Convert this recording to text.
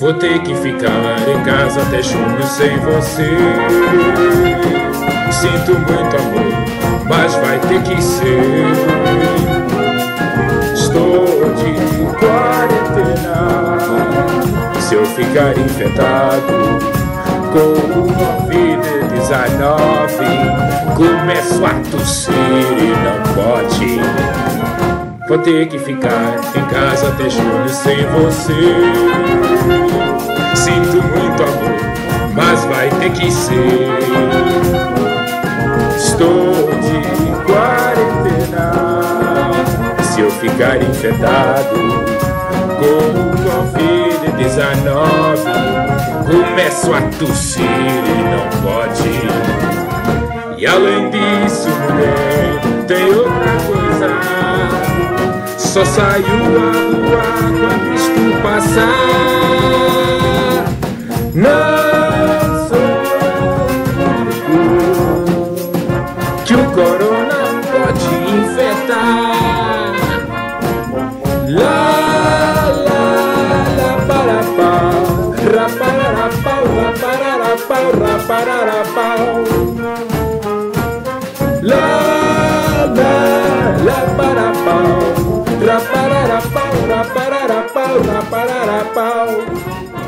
Vou ter que ficar em casa até junho sem você. Sinto muito amor, mas vai ter que ser. Estou de quarentena. Se eu ficar infectado com o Covid-19, começo a tossir e não posso. Vou ter que ficar em casa até julho sem você. Sinto muito amor, mas vai ter que ser. Estou de quarentena. Se eu ficar infectado com Covid-19, começo a tossir e não pode. E além disso, tenho só saiu a rua quando isto passar. Não sou o que o corona pode infectar. Lá, lá, lá, para, pau. para, para, para, pica-pau